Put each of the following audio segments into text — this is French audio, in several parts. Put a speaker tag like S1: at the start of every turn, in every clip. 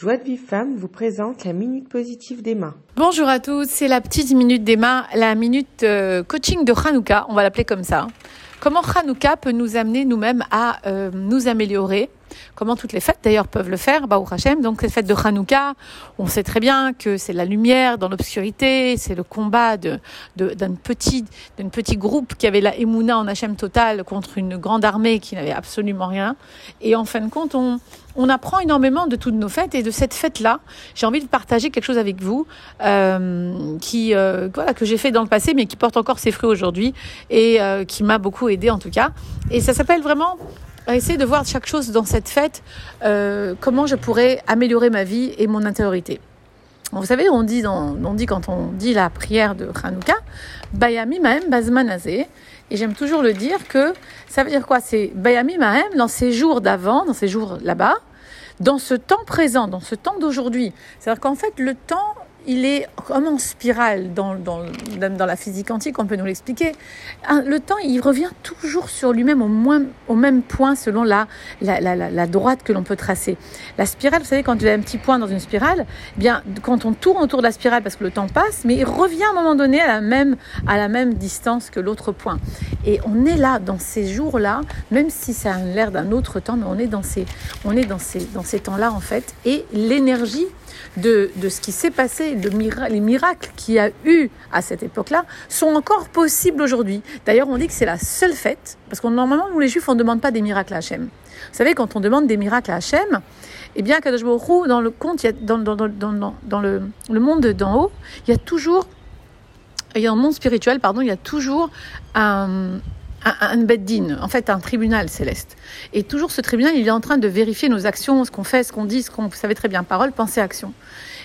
S1: Joie de Vive Femme vous présente la Minute Positive d'Emma.
S2: Bonjour à tous, c'est la petite Minute d'Emma, la Minute euh, Coaching de Hanouka, on va l'appeler comme ça. Comment Hanouka peut nous amener nous-mêmes à euh, nous améliorer Comment toutes les fêtes d'ailleurs peuvent le faire, Baou Hashem. Donc les fêtes de Hanouka, on sait très bien que c'est la lumière dans l'obscurité, c'est le combat d'un petit, groupe qui avait la Emouna en Hachem total contre une grande armée qui n'avait absolument rien. Et en fin de compte, on, on apprend énormément de toutes nos fêtes et de cette fête-là, j'ai envie de partager quelque chose avec vous euh, qui euh, voilà que j'ai fait dans le passé mais qui porte encore ses fruits aujourd'hui et euh, qui m'a beaucoup aidé en tout cas. Et ça s'appelle vraiment essayer de voir chaque chose dans cette fête, euh, comment je pourrais améliorer ma vie et mon intériorité. Vous savez, on dit, quand on dit la prière de Hanouka, Bayami Mahem Bazmanazé. Et j'aime toujours le dire que ça veut dire quoi? C'est Bayami Mahem dans ces jours d'avant, dans ces jours là-bas, dans ce temps présent, dans ce temps d'aujourd'hui. C'est-à-dire qu'en fait, le temps il est comme en spirale dans, dans, dans la physique quantique, on peut nous l'expliquer. Le temps, il revient toujours sur lui-même au, au même point selon la, la, la, droite que l'on peut tracer. La spirale, vous savez, quand il y a un petit point dans une spirale, eh bien, quand on tourne autour de la spirale parce que le temps passe, mais il revient à un moment donné à la même, à la même distance que l'autre point. Et on est là, dans ces jours-là, même si ça a l'air d'un autre temps, mais on est dans ces, ces, dans ces temps-là, en fait. Et l'énergie de, de ce qui s'est passé, de les miracles qu'il y a eu à cette époque-là, sont encore possibles aujourd'hui. D'ailleurs, on dit que c'est la seule fête, parce que normalement, nous les Juifs, on ne demande pas des miracles à Hachem. Vous savez, quand on demande des miracles à Hachem, eh bien, Kadosh Baruch dans le compte, dans, dans, dans, dans le, le monde d'en haut, il y a toujours, y a un monde spirituel, pardon, il y a toujours un un, un beddin, en fait un tribunal céleste. Et toujours ce tribunal, il est en train de vérifier nos actions, ce qu'on fait, ce qu'on dit, ce qu'on, vous savez très bien, parole, pensée, action.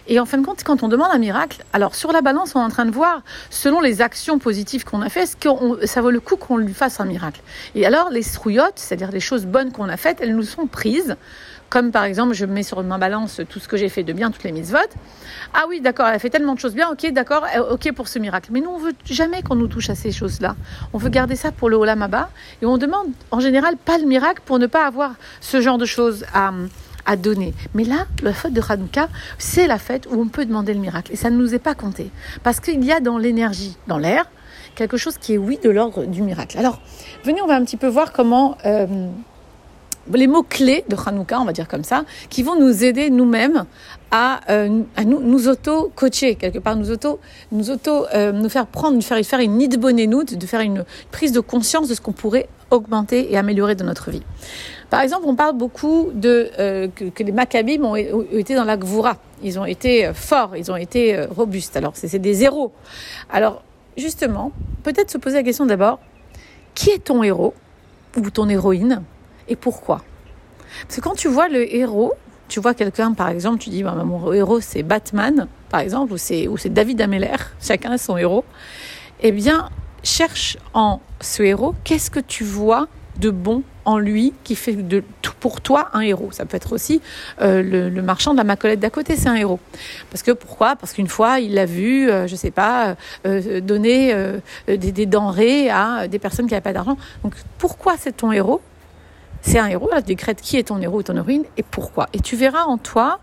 S2: Et en fin de compte, quand on demande un miracle, alors sur la balance, on est en train de voir, selon les actions positives qu'on a faites, que ça vaut le coup qu'on lui fasse un miracle? Et alors, les strouillottes, c'est-à-dire les choses bonnes qu'on a faites, elles nous sont prises comme par exemple, je mets sur ma balance tout ce que j'ai fait de bien, toutes les mises votes. Ah oui, d'accord, elle a fait tellement de choses bien, ok, d'accord, euh, ok pour ce miracle. Mais nous, on veut jamais qu'on nous touche à ces choses-là. On veut garder ça pour le Abba. Et on demande en général pas le miracle pour ne pas avoir ce genre de choses à, à donner. Mais là, la fête de Hanouka, c'est la fête où on peut demander le miracle. Et ça ne nous est pas compté. Parce qu'il y a dans l'énergie, dans l'air, quelque chose qui est, oui, de l'ordre du miracle. Alors, venez, on va un petit peu voir comment... Euh, les mots-clés de Hanouka, on va dire comme ça, qui vont nous aider nous-mêmes à, euh, nous, nous auto-coacher, quelque part, nous auto, nous, euh, nous faire prendre, faire, faire une nid-bonne-noute, de faire une prise de conscience de ce qu'on pourrait augmenter et améliorer dans notre vie. Par exemple, on parle beaucoup de euh, que, les Maccabim ont, été dans la Gvoura. Ils ont été forts, ils ont été robustes. Alors, c'est des héros. Alors, justement, peut-être se poser la question d'abord, qui est ton héros ou ton héroïne? Et pourquoi? Parce que quand tu vois le héros, tu vois quelqu'un, par exemple, tu dis, bah, mon héros c'est Batman, par exemple, ou c'est, David Ameller, chacun a son héros, eh bien, cherche en ce héros, qu'est-ce que tu vois de bon en lui qui fait de pour toi un héros? Ça peut être aussi euh, le, marchand de la macolette d'à côté, c'est un héros. Parce que pourquoi? Parce qu'une fois il l'a vu, euh, je sais pas, euh, donner euh, des, des, denrées à des personnes qui n'avaient pas d'argent. Donc pourquoi c'est ton héros? C'est un héros, là, tu décrètes qui est ton héros ou ton héroïne et pourquoi. Et tu verras en toi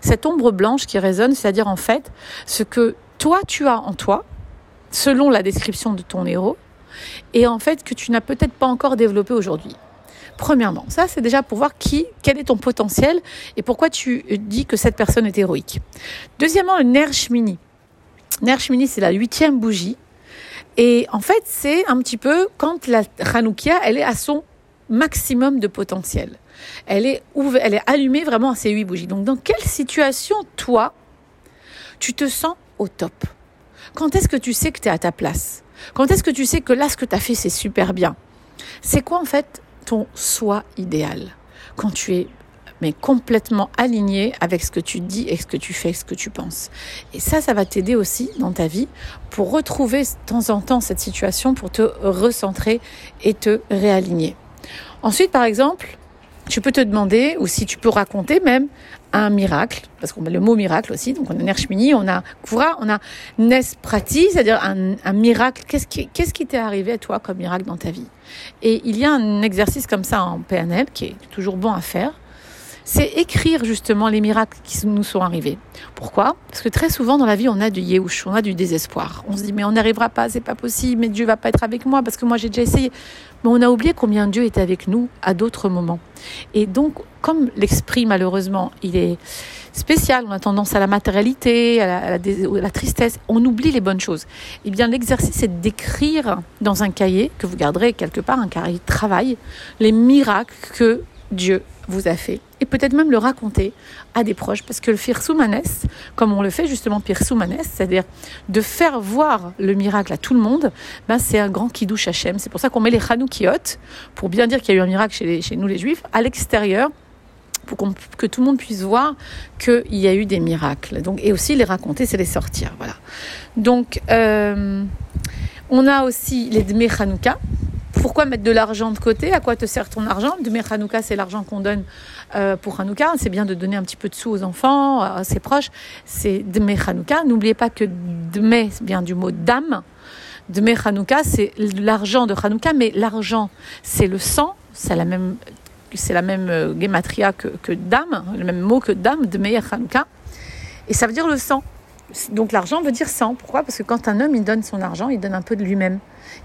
S2: cette ombre blanche qui résonne, c'est-à-dire en fait ce que toi tu as en toi, selon la description de ton héros, et en fait que tu n'as peut-être pas encore développé aujourd'hui. Premièrement, ça c'est déjà pour voir qui, quel est ton potentiel et pourquoi tu dis que cette personne est héroïque. Deuxièmement, le Ner Shmini. Ner Shmini, c'est la huitième bougie. Et en fait, c'est un petit peu quand la Hanoukia, elle est à son maximum de potentiel. Elle est, elle est allumée vraiment à ces huit bougies. Donc, dans quelle situation, toi, tu te sens au top? Quand est-ce que tu sais que tu es à ta place? Quand est-ce que tu sais que là, ce que tu as fait, c'est super bien? C'est quoi, en fait, ton soi idéal? Quand tu es mais complètement aligné avec ce que tu dis et ce que tu fais, ce que tu penses. Et ça, ça va t'aider aussi dans ta vie pour retrouver de temps en temps cette situation, pour te recentrer et te réaligner. Ensuite, par exemple, tu peux te demander, ou si tu peux raconter même, un miracle, parce qu'on a le mot miracle aussi, donc on a Nershmini, on a Kura, on a Nesprati, c'est-à-dire un, miracle. Qu'est-ce qui qu'est-ce qui t'est arrivé à toi comme miracle dans ta vie? Et il y a un exercice comme ça en PNL qui est toujours bon à faire. C'est écrire justement les miracles qui nous sont arrivés. Pourquoi? Parce que très souvent dans la vie, on a du yéhouch, on a du désespoir. On se dit, mais on n'arrivera pas, c'est pas possible, mais Dieu va pas être avec moi parce que moi j'ai déjà essayé. Mais on a oublié combien Dieu était avec nous à d'autres moments. Et donc, comme l'esprit, malheureusement, il est spécial, on a tendance à la matérialité, à la, tristesse, on oublie les bonnes choses. Eh bien, l'exercice, c'est d'écrire dans un cahier, que vous garderez quelque part, un cahier de travail, les miracles que Dieu vous a fait. Et peut-être même le raconter à des proches, parce que le firsoumanes, comme on le fait justement firsoumanes, c'est-à-dire de faire voir le miracle à tout le monde, ben c'est un grand kiddush Hashem. C'est pour ça qu'on met les chanoukiot, pour bien dire qu'il y a eu un miracle chez, chez nous les juifs, à l'extérieur pour que tout le monde puisse voir qu'il y a eu des miracles. Donc, et aussi les raconter, c'est les sortir. Voilà. Donc, euh, on a aussi les Dme Hanouka. Pourquoi mettre de l'argent de côté? À quoi te sert ton argent? Dme Hanouka, c'est l'argent qu'on donne euh, pour Hanouka. C'est bien de donner un petit peu de sous aux enfants, à ses proches. C'est Dme Hanouka. N'oubliez pas que Dme vient du mot dame. Dme Hanouka, c'est l'argent de Hanouka, mais l'argent, c'est le sang, c'est la même c'est la même euh, que, dame, le même mot que dame, de Meir Hanouka. Et ça veut dire le sang. Donc l'argent veut dire sang. Pourquoi? Parce que quand un homme il donne son argent, il donne un peu de lui-même.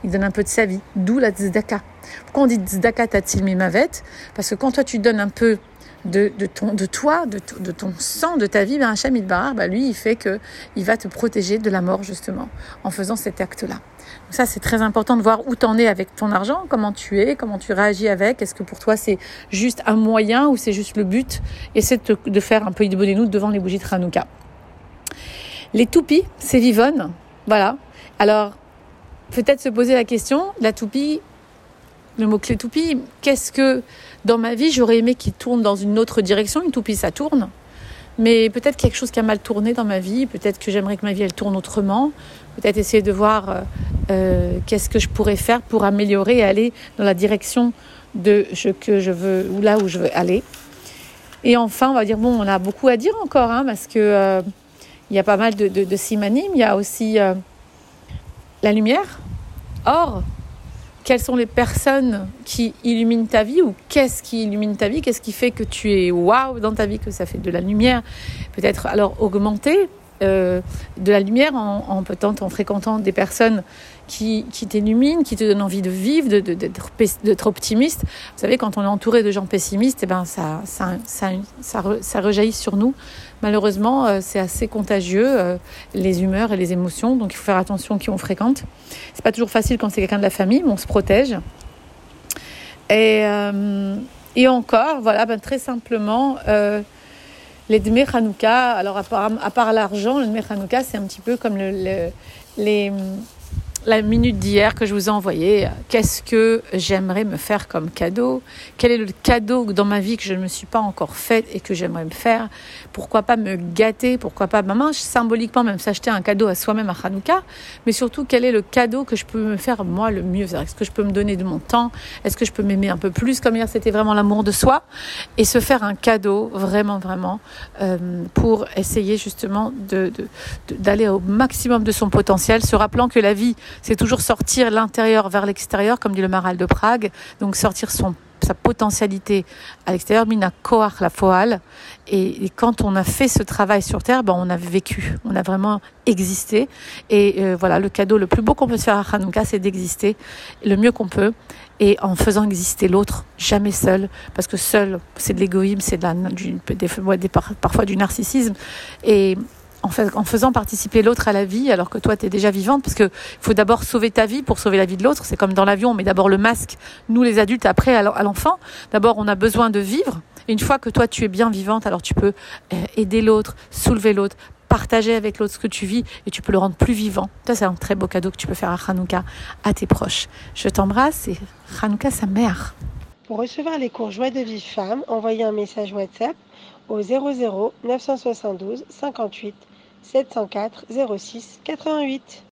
S2: Il donne un peu de sa vie. D'où la tzedaka. Pourquoi on dit tzedaka tatil mimavet? Parce que quand toi tu donnes un peu de, de, ton, de toi, de, de, ton sang, de ta vie, ben Hachem Idbar, ben lui, il fait que il va te protéger de la mort, justement, en faisant cet acte-là. Ça, c'est très important de voir où tu en es avec ton argent, comment tu es, comment tu réagis avec. Est-ce que pour toi, c'est juste un moyen ou c'est juste le but? Essaie de, de faire un peu nous devant les bougies de Hanouka. Les toupies, c'est vivonne. Voilà. Alors, peut-être se poser la question, la toupie, le mot-clé toupie, qu'est-ce que dans ma vie j'aurais aimé qu'il tourne dans une autre direction Une toupie, ça tourne. Mais peut-être quelque chose qui a mal tourné dans ma vie, peut-être que j'aimerais que ma vie elle tourne autrement, peut-être essayer de voir euh, euh, qu'est-ce que je pourrais faire pour améliorer et aller dans la direction de ce que je veux ou là où je veux aller. Et enfin, on va dire bon, on a beaucoup à dire encore, hein, parce que euh, il y a pas mal de, de, de Il y a aussi la lumière. Or, quelles sont les personnes qui illuminent ta vie ou qu'est-ce qui illumine ta vie? Qu'est-ce qui fait que tu es waouh dans ta vie, que ça fait de la lumière? Peut-être alors augmenter euh, de la lumière en, en fréquentant des personnes qui, qui t'illuminent, qui te donnent envie de vivre, d'être de, optimiste. Vous savez, quand on est entouré de gens pessimistes, eh ben ça, ça, ça, ça rejaillit sur nous. Malheureusement, euh, c'est assez contagieux, euh, les humeurs et les émotions, donc il faut faire attention qui on fréquente. C'est pas toujours facile quand c'est quelqu'un de la famille, mais on se protège. Et, et encore, voilà, ben, très simplement, les Dme Hanouka, alors à part, l'argent, le Dme Hanouka, c'est un petit peu comme le, le, les, la minute d'hier que je vous ai envoyée. Qu'est-ce que j'aimerais me faire comme cadeau? Quel est le cadeau dans ma vie que je ne me suis pas encore fait et que j'aimerais me faire? Pourquoi pas me gâter? Pourquoi pas, maman, symboliquement même s'acheter un cadeau à soi-même à Hanouka Mais surtout, quel est le cadeau que je peux me faire moi le mieux? Est-ce que je peux me donner de mon temps? Est-ce que je peux m'aimer un peu plus? Comme hier, c'était vraiment l'amour de soi. Et se faire un cadeau vraiment, vraiment euh, pour essayer justement de, d'aller au maximum de son potentiel, se rappelant que la vie c'est toujours sortir l'intérieur vers l'extérieur, comme dit le Maral de Prague, donc sortir son sa potentialité à l'extérieur, mina koach la foal. Et, quand on a fait ce travail sur Terre, ben on a vécu, on a vraiment existé. Et euh, voilà, le cadeau le plus beau qu'on peut se faire à Hanouka, c'est d'exister le mieux qu'on peut et en faisant exister l'autre, jamais seul, parce que seul, c'est de l'égoïsme, c'est de des, parfois du narcissisme. Et en, faisant participer l'autre à la vie alors que toi tu es déjà vivante parce que faut d'abord sauver ta vie pour sauver la vie de l'autre. C'est comme dans l'avion on met d'abord le masque nous les adultes après à l'enfant. D'abord on a besoin de vivre. Une fois que toi tu es bien vivante alors tu peux euh, aider l'autre soulever l'autre partager avec l'autre ce que tu vis et tu peux le rendre plus vivant. Ça c'est un très beau cadeau que tu peux faire à Hanouka à tes proches. Je t'embrasse et Hanouka sa mère.
S1: Pour recevoir les cours Joie de vie femme envoyez un message WhatsApp au 00 972 58 704 06 88.